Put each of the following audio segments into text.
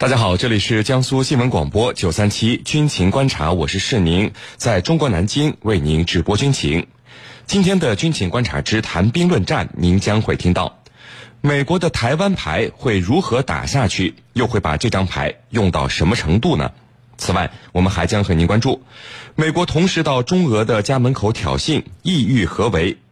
大家好，这里是江苏新闻广播九三七军情观察，我是世宁，在中国南京为您直播军情。今天的军情观察之谈兵论战，您将会听到美国的台湾牌会如何打下去，又会把这张牌用到什么程度呢？此外，我们还将和您关注美国同时到中俄的家门口挑衅，意欲何为？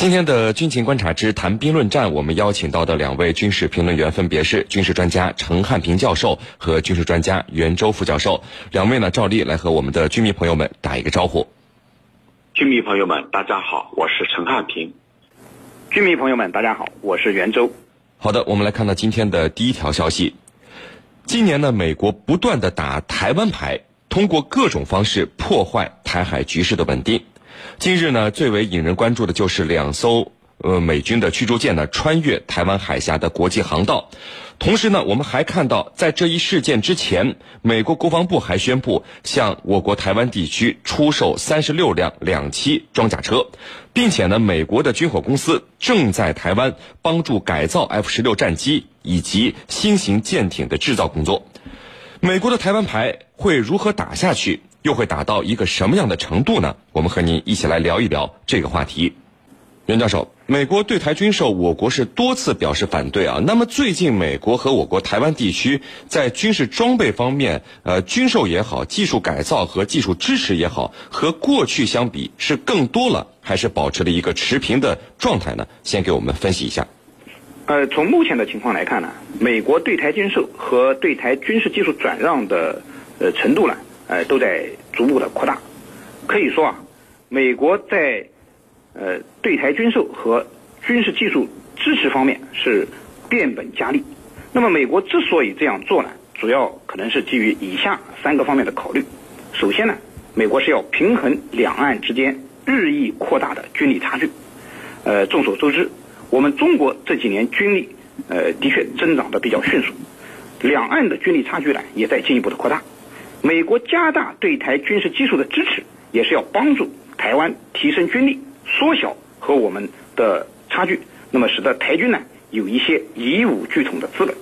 今天的军情观察之谈兵论战，我们邀请到的两位军事评论员分别是军事专家陈汉平教授和军事专家袁周副教授。两位呢，照例来和我们的军迷朋友们打一个招呼。军迷朋友们，大家好，我是陈汉平。军迷朋友们，大家好，我是袁周。好的，我们来看到今天的第一条消息。今年呢，美国不断的打台湾牌，通过各种方式破坏台海局势的稳定。今日呢，最为引人关注的就是两艘呃美军的驱逐舰呢穿越台湾海峡的国际航道。同时呢，我们还看到，在这一事件之前，美国国防部还宣布向我国台湾地区出售三十六辆两栖装甲车，并且呢，美国的军火公司正在台湾帮助改造 F 十六战机以及新型舰艇的制造工作。美国的台湾牌会如何打下去？又会打到一个什么样的程度呢？我们和您一起来聊一聊这个话题。袁教授，美国对台军售，我国是多次表示反对啊。那么最近，美国和我国台湾地区在军事装备方面，呃，军售也好，技术改造和技术支持也好，和过去相比是更多了，还是保持了一个持平的状态呢？先给我们分析一下。呃，从目前的情况来看呢，美国对台军售和对台军事技术转让的呃程度呢？呃，都在逐步的扩大，可以说啊，美国在呃对台军售和军事技术支持方面是变本加厉。那么，美国之所以这样做呢，主要可能是基于以下三个方面的考虑。首先呢，美国是要平衡两岸之间日益扩大的军力差距。呃，众所周知，我们中国这几年军力呃的确增长的比较迅速，两岸的军力差距呢也在进一步的扩大。美国加大对台军事技术的支持，也是要帮助台湾提升军力，缩小和我们的差距，那么使得台军呢有一些以武拒统的资本。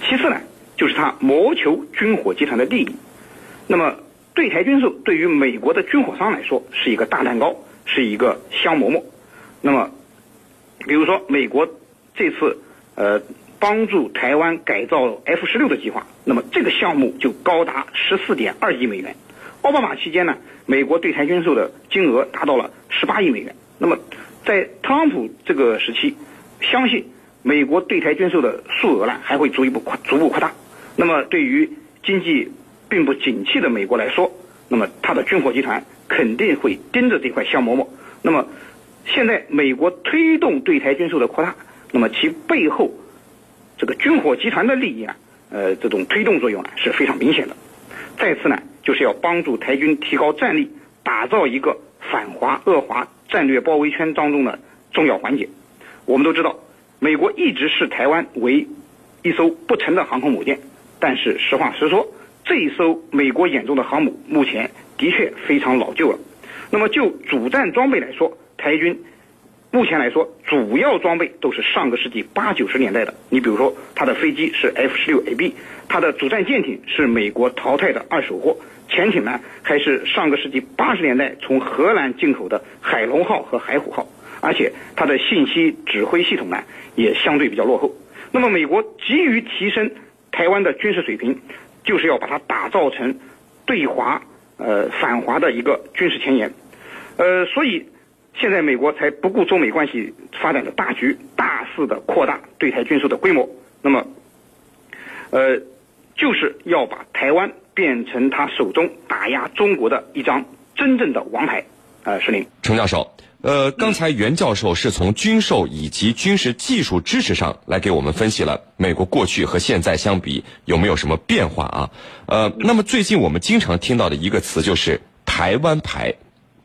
其次呢，就是他谋求军火集团的利益。那么对台军售对于美国的军火商来说是一个大蛋糕，是一个香馍馍。那么，比如说美国这次呃。帮助台湾改造 F 十六的计划，那么这个项目就高达十四点二亿美元。奥巴马期间呢，美国对台军售的金额达到了十八亿美元。那么在特朗普这个时期，相信美国对台军售的数额呢还会逐一步扩逐步扩大。那么对于经济并不景气的美国来说，那么它的军火集团肯定会盯着这块香馍馍。那么现在美国推动对台军售的扩大，那么其背后。这个军火集团的利益啊，呃，这种推动作用呢是非常明显的。再次呢，就是要帮助台军提高战力，打造一个反华恶华战略包围圈当中的重要环节。我们都知道，美国一直视台湾为一艘不沉的航空母舰，但是实话实说，这一艘美国眼中的航母目前的确非常老旧了。那么就主战装备来说，台军。目前来说，主要装备都是上个世纪八九十年代的。你比如说，它的飞机是 F 十六 AB，它的主战舰艇是美国淘汰的二手货，潜艇呢还是上个世纪八十年代从荷兰进口的海龙号和海虎号，而且它的信息指挥系统呢也相对比较落后。那么，美国急于提升台湾的军事水平，就是要把它打造成对华呃反华的一个军事前沿，呃，所以。现在美国才不顾中美关系发展的大局，大肆的扩大对台军售的规模。那么，呃，就是要把台湾变成他手中打压中国的一张真正的王牌。呃，石林，程教授，呃，刚才袁教授是从军售以及军事技术支持上来给我们分析了美国过去和现在相比有没有什么变化啊？呃，那么最近我们经常听到的一个词就是台湾牌，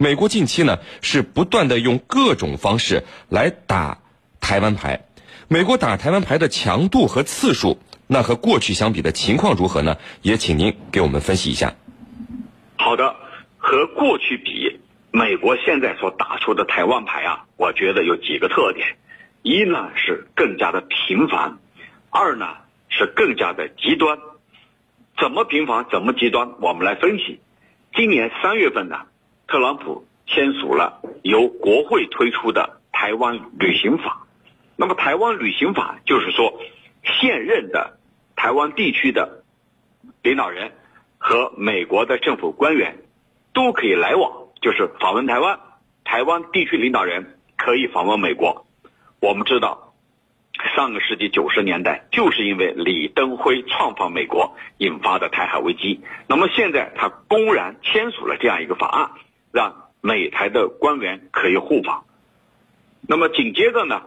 美国近期呢是不断的用各种方式来打台湾牌，美国打台湾牌的强度和次数，那和过去相比的情况如何呢？也请您给我们分析一下。好的，和过去比，美国现在所打出的台湾牌啊，我觉得有几个特点：一呢是更加的频繁，二呢是更加的极端。怎么频繁，怎么极端？我们来分析。今年三月份呢，特朗普签署了由国会推出的台湾旅行法。那么，台湾旅行法就是说，现任的台湾地区的领导人。和美国的政府官员都可以来往，就是访问台湾。台湾地区领导人可以访问美国。我们知道，上个世纪九十年代就是因为李登辉创访美国引发的台海危机。那么现在他公然签署了这样一个法案，让美台的官员可以互访。那么紧接着呢，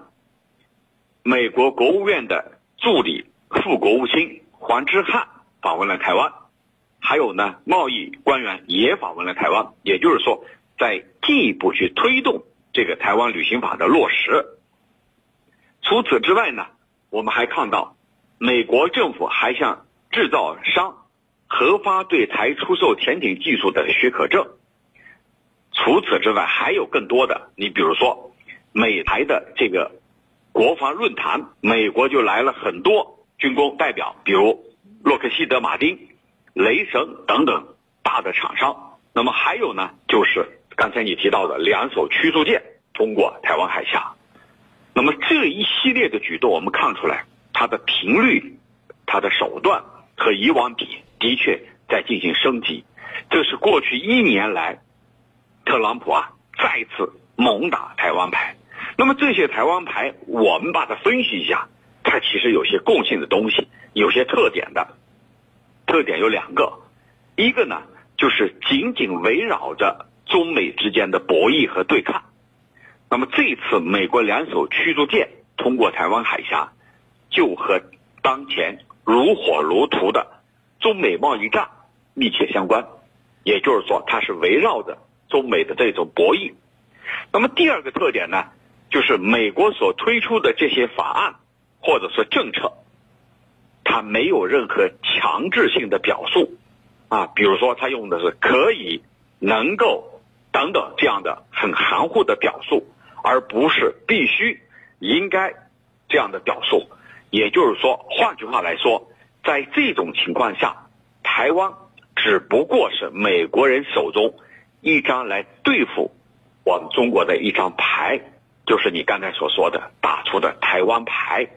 美国国务院的助理副国务卿黄之汉访问了台湾。还有呢，贸易官员也访问了台湾，也就是说，在进一步去推动这个台湾旅行法的落实。除此之外呢，我们还看到，美国政府还向制造商核发对台出售潜艇技术的许可证。除此之外，还有更多的，你比如说，美台的这个国防论坛，美国就来了很多军工代表，比如洛克希德马丁。雷神等等大的厂商，那么还有呢，就是刚才你提到的两艘驱逐舰通过台湾海峡，那么这一系列的举动，我们看出来它的频率、它的手段和以往比的确在进行升级。这是过去一年来，特朗普啊再次猛打台湾牌。那么这些台湾牌，我们把它分析一下，它其实有些共性的东西，有些特点的。特点有两个，一个呢就是紧紧围绕着中美之间的博弈和对抗。那么这次美国两艘驱逐舰通过台湾海峡，就和当前如火如荼的中美贸易战密切相关。也就是说，它是围绕着中美的这种博弈。那么第二个特点呢，就是美国所推出的这些法案或者是政策。它没有任何强制性的表述，啊，比如说他用的是可以、能够等等这样的很含糊的表述，而不是必须、应该这样的表述。也就是说，换句话来说，在这种情况下，台湾只不过是美国人手中一张来对付我们中国的一张牌，就是你刚才所说的打出的台湾牌。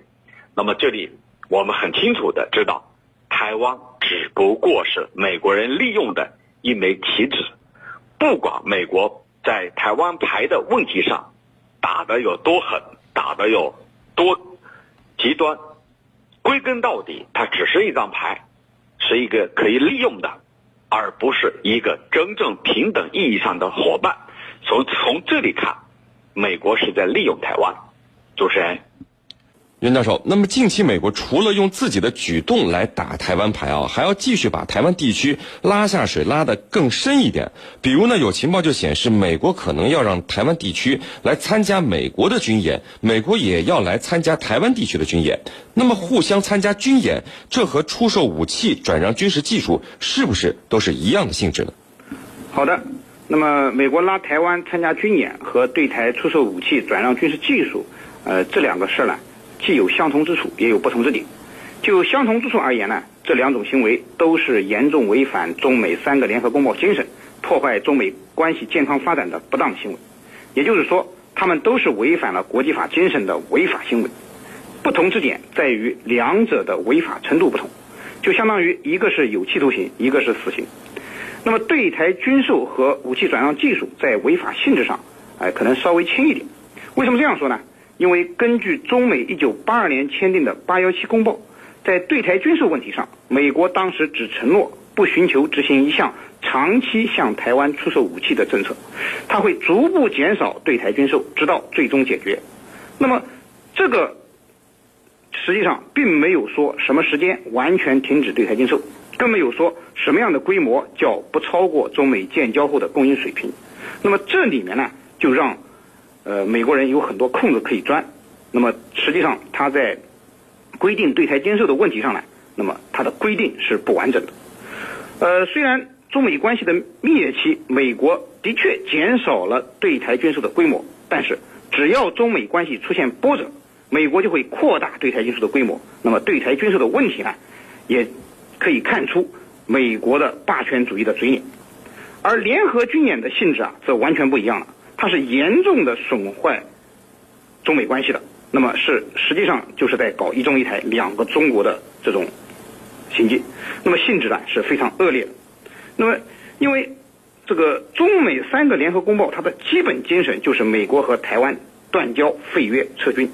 那么这里。我们很清楚的知道，台湾只不过是美国人利用的一枚棋子。不管美国在台湾牌的问题上打的有多狠，打的有多极端，归根到底，它只是一张牌，是一个可以利用的，而不是一个真正平等意义上的伙伴。从从这里看，美国是在利用台湾。主持人。袁教授，那么近期美国除了用自己的举动来打台湾牌啊，还要继续把台湾地区拉下水，拉得更深一点。比如呢，有情报就显示，美国可能要让台湾地区来参加美国的军演，美国也要来参加台湾地区的军演。那么互相参加军演，这和出售武器、转让军事技术，是不是都是一样的性质呢？好的，那么美国拉台湾参加军演和对台出售武器、转让军事技术，呃，这两个事儿呢？既有相同之处，也有不同之点。就相同之处而言呢，这两种行为都是严重违反中美三个联合公报精神、破坏中美关系健康发展的不当行为。也就是说，他们都是违反了国际法精神的违法行为。不同之点在于两者的违法程度不同，就相当于一个是有期徒刑，一个是死刑。那么对台军售和武器转让技术在违法性质上，哎，可能稍微轻一点。为什么这样说呢？因为根据中美一九八二年签订的八幺七公报，在对台军售问题上，美国当时只承诺不寻求执行一项长期向台湾出售武器的政策，它会逐步减少对台军售，直到最终解决。那么，这个实际上并没有说什么时间完全停止对台军售，更没有说什么样的规模叫不超过中美建交后的供应水平。那么这里面呢，就让呃美国人有很多空子可以钻。那么实际上他在规定对台军售的问题上呢，那么它的规定是不完整的。呃，虽然中美关系的蜜月期，美国的确减少了对台军售的规模，但是只要中美关系出现波折，美国就会扩大对台军售的规模。那么对台军售的问题呢，也可以看出美国的霸权主义的嘴脸。而联合军演的性质啊，则完全不一样了，它是严重的损坏中美关系的。那么是实际上就是在搞一中一台两个中国的这种。行径，那么性质呢是非常恶劣的。那么，因为这个中美三个联合公报，它的基本精神就是美国和台湾断交、废约、撤军。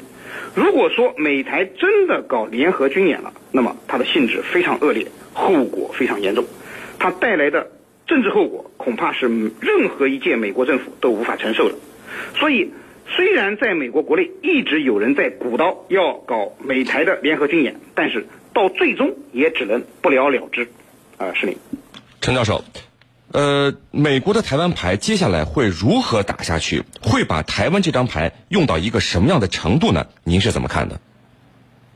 如果说美台真的搞联合军演了，那么它的性质非常恶劣，后果非常严重，它带来的政治后果恐怕是任何一届美国政府都无法承受的。所以，虽然在美国国内一直有人在鼓捣要搞美台的联合军演，但是。到最终也只能不了了之，啊，是您，陈教授，呃，美国的台湾牌接下来会如何打下去？会把台湾这张牌用到一个什么样的程度呢？您是怎么看的？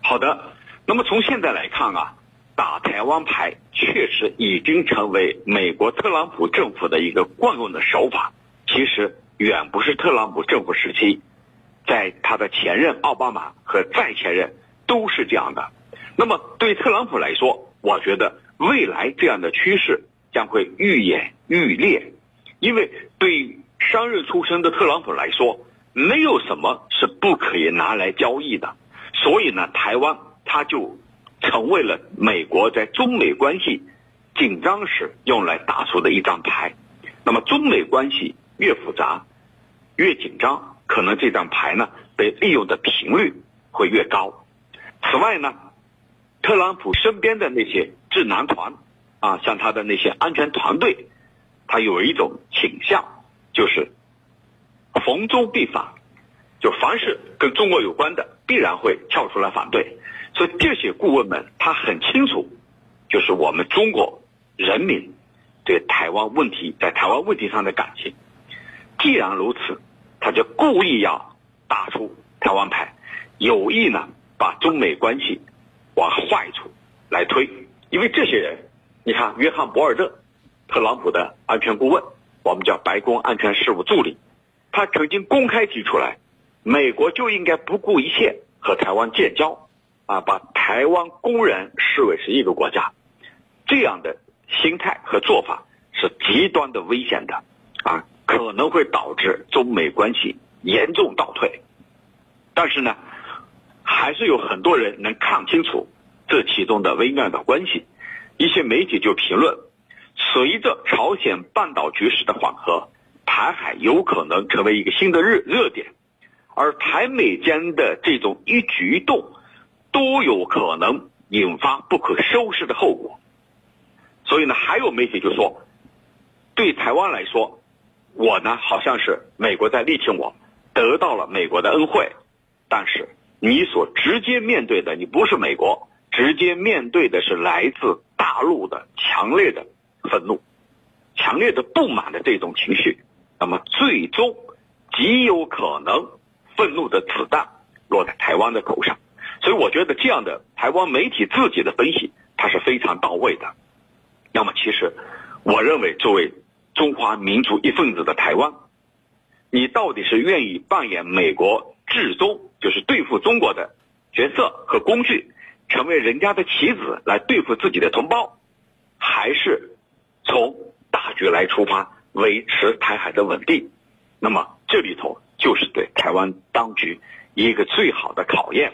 好的，那么从现在来看啊，打台湾牌确实已经成为美国特朗普政府的一个惯用的手法。其实远不是特朗普政府时期，在他的前任奥巴马和再前任都是这样的。那么对特朗普来说，我觉得未来这样的趋势将会愈演愈烈，因为对商人出身的特朗普来说，没有什么是不可以拿来交易的，所以呢，台湾他就成为了美国在中美关系紧张时用来打出的一张牌。那么中美关系越复杂、越紧张，可能这张牌呢被利用的频率会越高。此外呢。特朗普身边的那些智囊团，啊，像他的那些安全团队，他有一种倾向，就是逢中必反，就凡是跟中国有关的，必然会跳出来反对。所以这些顾问们，他很清楚，就是我们中国人民对台湾问题在台湾问题上的感情。既然如此，他就故意要打出台湾牌，有意呢把中美关系。往坏处来推，因为这些人，你看，约翰·博尔特，特朗普的安全顾问，我们叫白宫安全事务助理，他曾经公开提出来，美国就应该不顾一切和台湾建交，啊，把台湾公然视为是一个国家，这样的心态和做法是极端的危险的，啊，可能会导致中美关系严重倒退，但是呢。还是有很多人能看清楚这其中的微妙的关系。一些媒体就评论，随着朝鲜半岛局势的缓和，台海有可能成为一个新的热热点，而台美间的这种一举一动，都有可能引发不可收拾的后果。所以呢，还有媒体就说，对台湾来说，我呢好像是美国在力挺我，得到了美国的恩惠，但是。你所直接面对的，你不是美国，直接面对的是来自大陆的强烈的愤怒、强烈的不满的这种情绪，那么最终极有可能愤怒的子弹落在台湾的头上。所以我觉得这样的台湾媒体自己的分析，它是非常到位的。那么其实，我认为作为中华民族一份子的台湾，你到底是愿意扮演美国至中？就是对付中国的角色和工具，成为人家的棋子来对付自己的同胞，还是从大局来出发，维持台海的稳定？那么这里头就是对台湾当局一个最好的考验。